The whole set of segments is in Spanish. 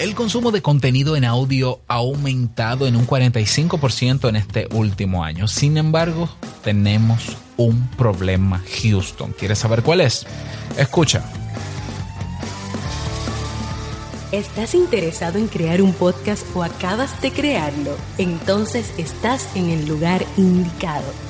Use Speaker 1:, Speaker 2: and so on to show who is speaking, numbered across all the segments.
Speaker 1: El consumo de contenido en audio ha aumentado en un 45% en este último año. Sin embargo, tenemos un problema, Houston. ¿Quieres saber cuál es? Escucha.
Speaker 2: ¿Estás interesado en crear un podcast o acabas de crearlo? Entonces estás en el lugar indicado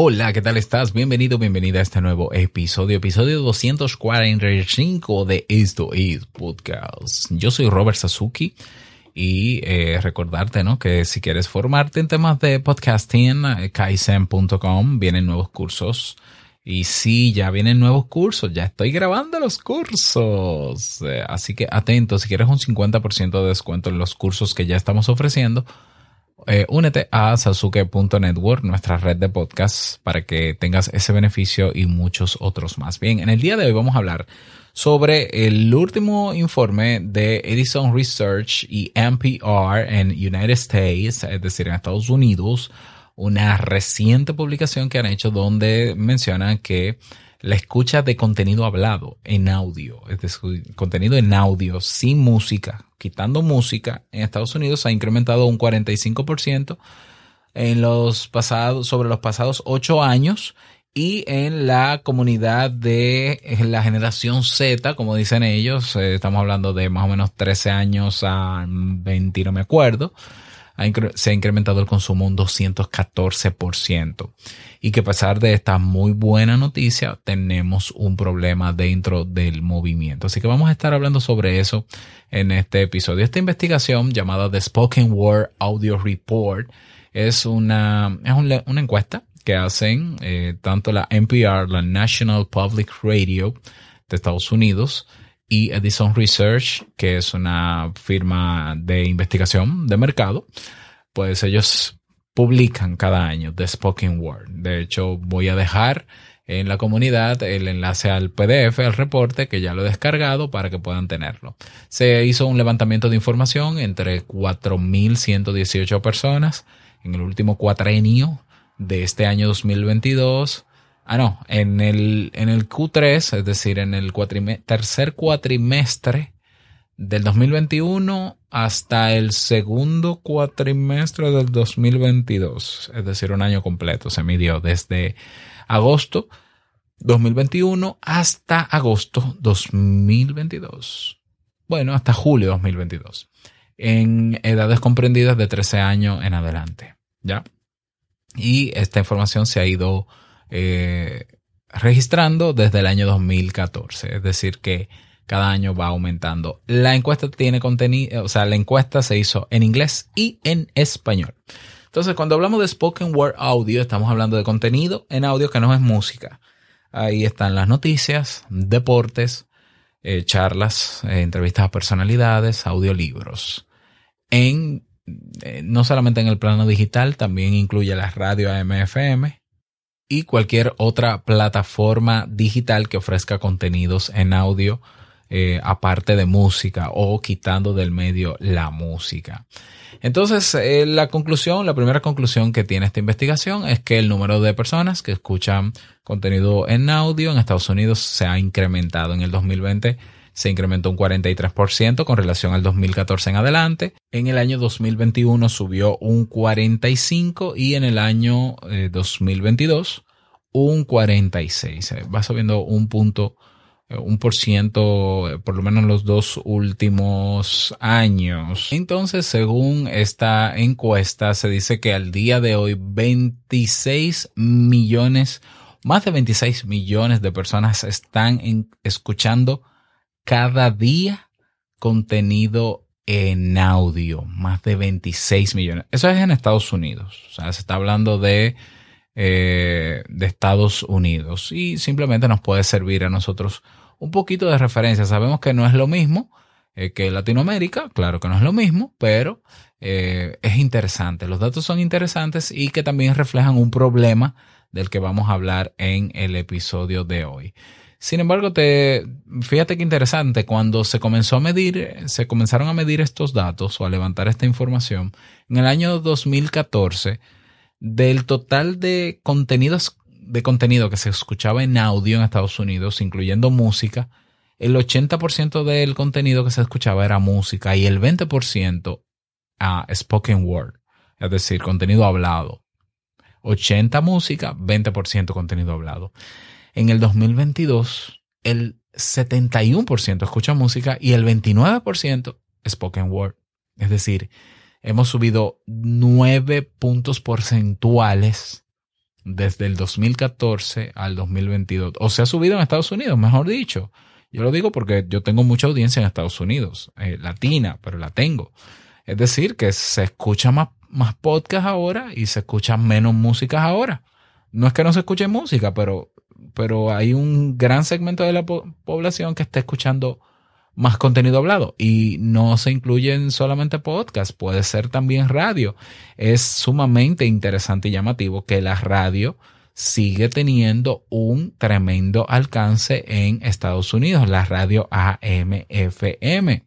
Speaker 1: Hola, ¿qué tal estás? Bienvenido, bienvenida a este nuevo episodio, episodio 245 de Esto es Podcast. Yo soy Robert Sasuki y eh, recordarte ¿no? que si quieres formarte en temas de podcasting, eh, kaizen.com, vienen nuevos cursos. Y sí, ya vienen nuevos cursos, ya estoy grabando los cursos. Eh, así que atento, si quieres un 50% de descuento en los cursos que ya estamos ofreciendo, eh, únete a sasuke.network, nuestra red de podcasts, para que tengas ese beneficio y muchos otros más. Bien, en el día de hoy vamos a hablar sobre el último informe de Edison Research y NPR en United States, es decir, en Estados Unidos, una reciente publicación que han hecho donde mencionan que la escucha de contenido hablado en audio, es decir, contenido en audio sin música, quitando música, en Estados Unidos ha incrementado un 45% en los pasados, sobre los pasados ocho años y en la comunidad de la generación Z, como dicen ellos, eh, estamos hablando de más o menos 13 años a 20, no me acuerdo, se ha incrementado el consumo un 214%. Y que a pesar de esta muy buena noticia, tenemos un problema dentro del movimiento. Así que vamos a estar hablando sobre eso en este episodio. Esta investigación llamada The Spoken Word Audio Report es una, es una encuesta que hacen eh, tanto la NPR, la National Public Radio de Estados Unidos, y Edison Research, que es una firma de investigación de mercado, pues ellos publican cada año The Spoken Word. De hecho, voy a dejar en la comunidad el enlace al PDF, al reporte, que ya lo he descargado para que puedan tenerlo. Se hizo un levantamiento de información entre 4.118 personas en el último cuatrenio de este año 2022 Ah, no, en el, en el Q3, es decir, en el tercer cuatrimestre del 2021 hasta el segundo cuatrimestre del 2022, es decir, un año completo. Se midió desde agosto 2021 hasta agosto 2022. Bueno, hasta julio 2022. En edades comprendidas de 13 años en adelante. ¿Ya? Y esta información se ha ido eh, registrando desde el año 2014. Es decir, que cada año va aumentando. La encuesta tiene contenido, o sea, la encuesta se hizo en inglés y en español. Entonces, cuando hablamos de spoken word audio, estamos hablando de contenido en audio que no es música. Ahí están las noticias, deportes, eh, charlas, eh, entrevistas a personalidades, audiolibros. En, no solamente en el plano digital, también incluye la radio AM/FM, y cualquier otra plataforma digital que ofrezca contenidos en audio eh, aparte de música o quitando del medio la música. Entonces, eh, la conclusión, la primera conclusión que tiene esta investigación es que el número de personas que escuchan contenido en audio en Estados Unidos se ha incrementado en el 2020 se incrementó un 43% con relación al 2014 en adelante. En el año 2021 subió un 45% y en el año 2022 eh, un 46%. Eh, va subiendo un punto, eh, un por ciento, por lo menos en los dos últimos años. Entonces, según esta encuesta, se dice que al día de hoy 26 millones, más de 26 millones de personas están escuchando cada día contenido en audio, más de 26 millones. Eso es en Estados Unidos. O sea, se está hablando de, eh, de Estados Unidos y simplemente nos puede servir a nosotros un poquito de referencia. Sabemos que no es lo mismo eh, que Latinoamérica. Claro que no es lo mismo, pero eh, es interesante. Los datos son interesantes y que también reflejan un problema del que vamos a hablar en el episodio de hoy. Sin embargo, te, fíjate que interesante, cuando se comenzó a medir, se comenzaron a medir estos datos o a levantar esta información, en el año 2014, del total de contenidos, de contenido que se escuchaba en audio en Estados Unidos, incluyendo música, el 80% del contenido que se escuchaba era música y el 20% a spoken word, es decir, contenido hablado. 80 música, 20% contenido hablado. En el 2022, el 71% escucha música y el 29% spoken word. Es decir, hemos subido 9 puntos porcentuales desde el 2014 al 2022. O se ha subido en Estados Unidos, mejor dicho. Yo lo digo porque yo tengo mucha audiencia en Estados Unidos, eh, latina, pero la tengo. Es decir, que se escucha más, más podcast ahora y se escucha menos música ahora. No es que no se escuche música, pero, pero hay un gran segmento de la población que está escuchando más contenido hablado y no se incluyen solamente podcast, puede ser también radio. Es sumamente interesante y llamativo que la radio sigue teniendo un tremendo alcance en Estados Unidos, la radio AM-FM.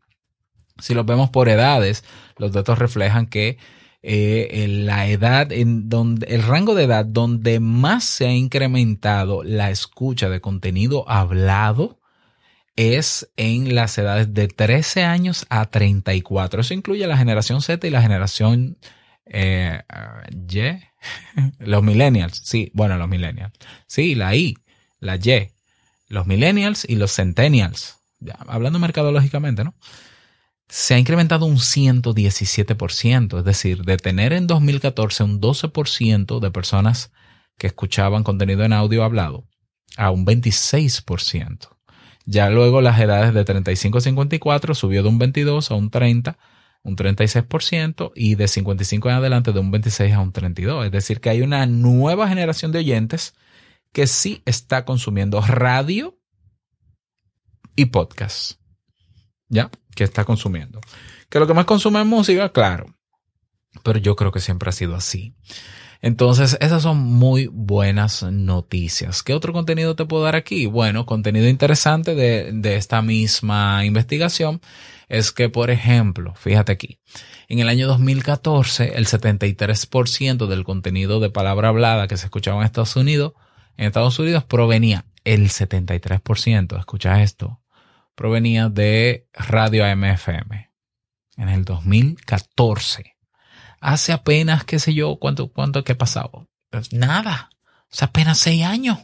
Speaker 1: Si lo vemos por edades, los datos reflejan que eh, la edad en donde el rango de edad donde más se ha incrementado la escucha de contenido hablado es en las edades de 13 años a 34. Eso incluye la generación Z y la generación eh, Y, los millennials. Sí, bueno, los millennials. Sí, la I, la Y, los millennials y los centennials. Ya, hablando mercadológicamente, ¿no? Se ha incrementado un 117%, es decir, de tener en 2014 un 12% de personas que escuchaban contenido en audio hablado a un 26%. Ya luego las edades de 35 a 54 subió de un 22 a un 30, un 36% y de 55 en adelante de un 26 a un 32. Es decir, que hay una nueva generación de oyentes que sí está consumiendo radio y podcast. ¿Ya? Que está consumiendo. Que lo que más consume es música, claro. Pero yo creo que siempre ha sido así. Entonces, esas son muy buenas noticias. ¿Qué otro contenido te puedo dar aquí? Bueno, contenido interesante de, de esta misma investigación es que, por ejemplo, fíjate aquí, en el año 2014, el 73% del contenido de palabra hablada que se escuchaba en Estados Unidos, en Estados Unidos provenía el 73%, escucha esto, provenía de Radio AMFM en el 2014. Hace apenas, qué sé yo, cuánto, cuánto que ha pasado. Pues nada. Hace apenas seis años.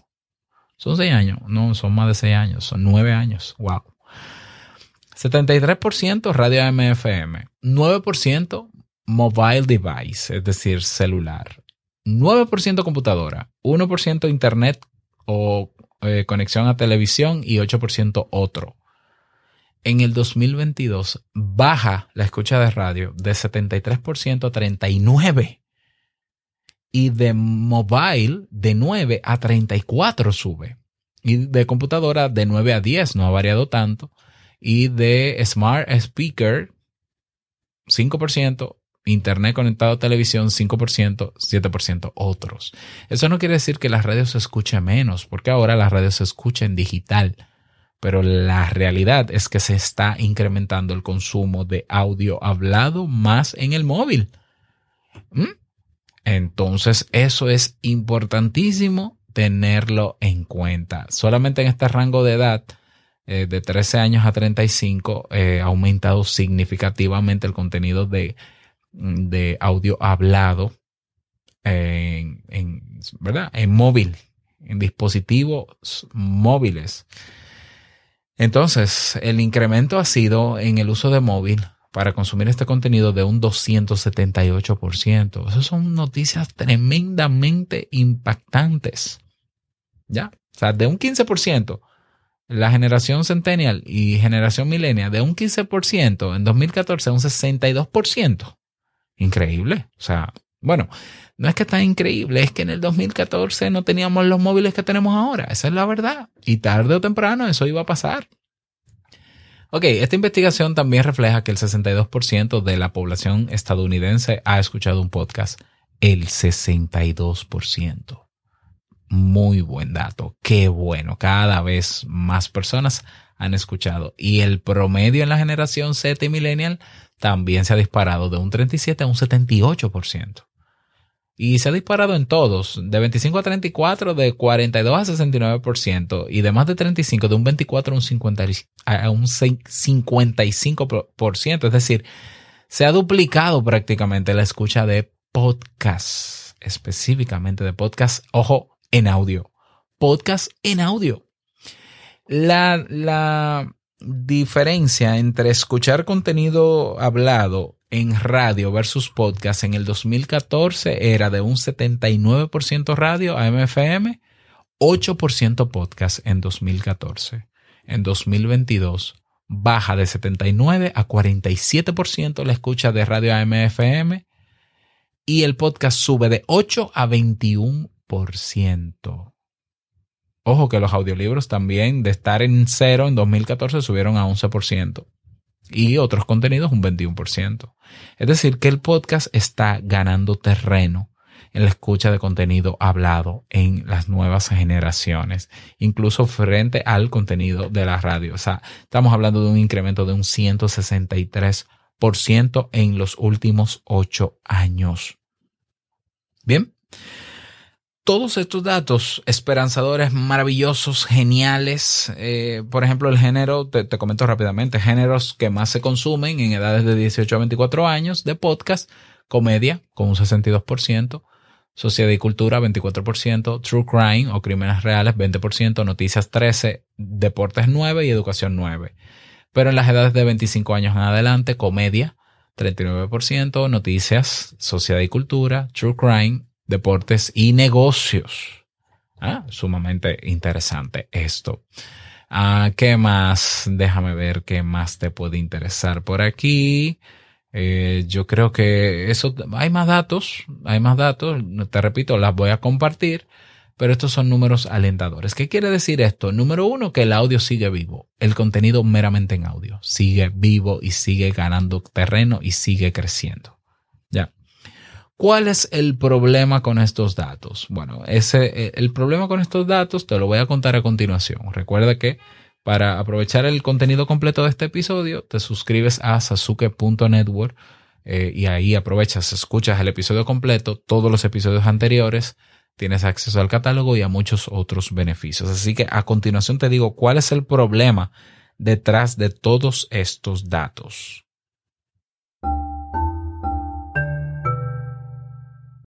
Speaker 1: Son seis años. No, son más de seis años. Son nueve años. Wow. 73% radio AMFM. 9% mobile device, es decir, celular. 9% computadora. 1% internet o eh, conexión a televisión y 8% otro en el 2022 baja la escucha de radio de 73% a 39%. Y de mobile de 9 a 34 sube. Y de computadora de 9 a 10 no ha variado tanto. Y de smart speaker 5%, internet conectado a televisión 5%, 7% otros. Eso no quiere decir que la radio se escuche menos, porque ahora la radio se escucha en digital pero la realidad es que se está incrementando el consumo de audio hablado más en el móvil. ¿Mm? Entonces, eso es importantísimo tenerlo en cuenta. Solamente en este rango de edad, eh, de 13 años a 35, eh, ha aumentado significativamente el contenido de, de audio hablado en, ¿verdad? en móvil, en dispositivos móviles. Entonces, el incremento ha sido en el uso de móvil para consumir este contenido de un 278%. Esas son noticias tremendamente impactantes. ¿Ya? O sea, de un 15%, la generación centennial y generación millennial, de un 15%, en 2014 un 62%. Increíble. O sea, bueno, no es que está increíble, es que en el 2014 no teníamos los móviles que tenemos ahora. Esa es la verdad. Y tarde o temprano eso iba a pasar. Ok, esta investigación también refleja que el 62% de la población estadounidense ha escuchado un podcast. El 62%. Muy buen dato. Qué bueno. Cada vez más personas han escuchado. Y el promedio en la generación Z y millennial también se ha disparado de un 37 a un 78%. Y se ha disparado en todos, de 25 a 34, de 42 a 69%, y de más de 35, de un 24 a un, 50, a un 55%. Es decir, se ha duplicado prácticamente la escucha de podcasts, específicamente de podcasts, ojo, en audio. Podcast en audio. La, la diferencia entre escuchar contenido hablado en radio versus podcast en el 2014 era de un 79% radio a MFM, 8% podcast en 2014. En 2022 baja de 79 a 47% la escucha de radio a MFM y el podcast sube de 8 a 21%. Ojo que los audiolibros también de estar en cero en 2014 subieron a 11% y otros contenidos un 21%. Es decir, que el podcast está ganando terreno en la escucha de contenido hablado en las nuevas generaciones, incluso frente al contenido de la radio. O sea, estamos hablando de un incremento de un 163% en los últimos ocho años. Bien todos estos datos esperanzadores, maravillosos, geniales, eh, por ejemplo, el género, te, comento rápidamente, géneros que más se consumen en edades de 18 a 24 años de podcast, comedia con un 62%, sociedad y cultura 24%, true crime o crímenes reales 20%, noticias 13%, deportes 9% y educación 9%. Pero en las edades de 25 años en adelante, comedia 39%, noticias, sociedad y cultura, true crime deportes y negocios. Ah, sumamente interesante esto. Ah, ¿Qué más? Déjame ver qué más te puede interesar por aquí. Eh, yo creo que eso, hay más datos, hay más datos, te repito, las voy a compartir, pero estos son números alentadores. ¿Qué quiere decir esto? Número uno, que el audio sigue vivo, el contenido meramente en audio sigue vivo y sigue ganando terreno y sigue creciendo. ¿Cuál es el problema con estos datos? Bueno, ese, eh, el problema con estos datos te lo voy a contar a continuación. Recuerda que para aprovechar el contenido completo de este episodio, te suscribes a sasuke.network eh, y ahí aprovechas, escuchas el episodio completo, todos los episodios anteriores, tienes acceso al catálogo y a muchos otros beneficios. Así que a continuación te digo cuál es el problema detrás de todos estos datos.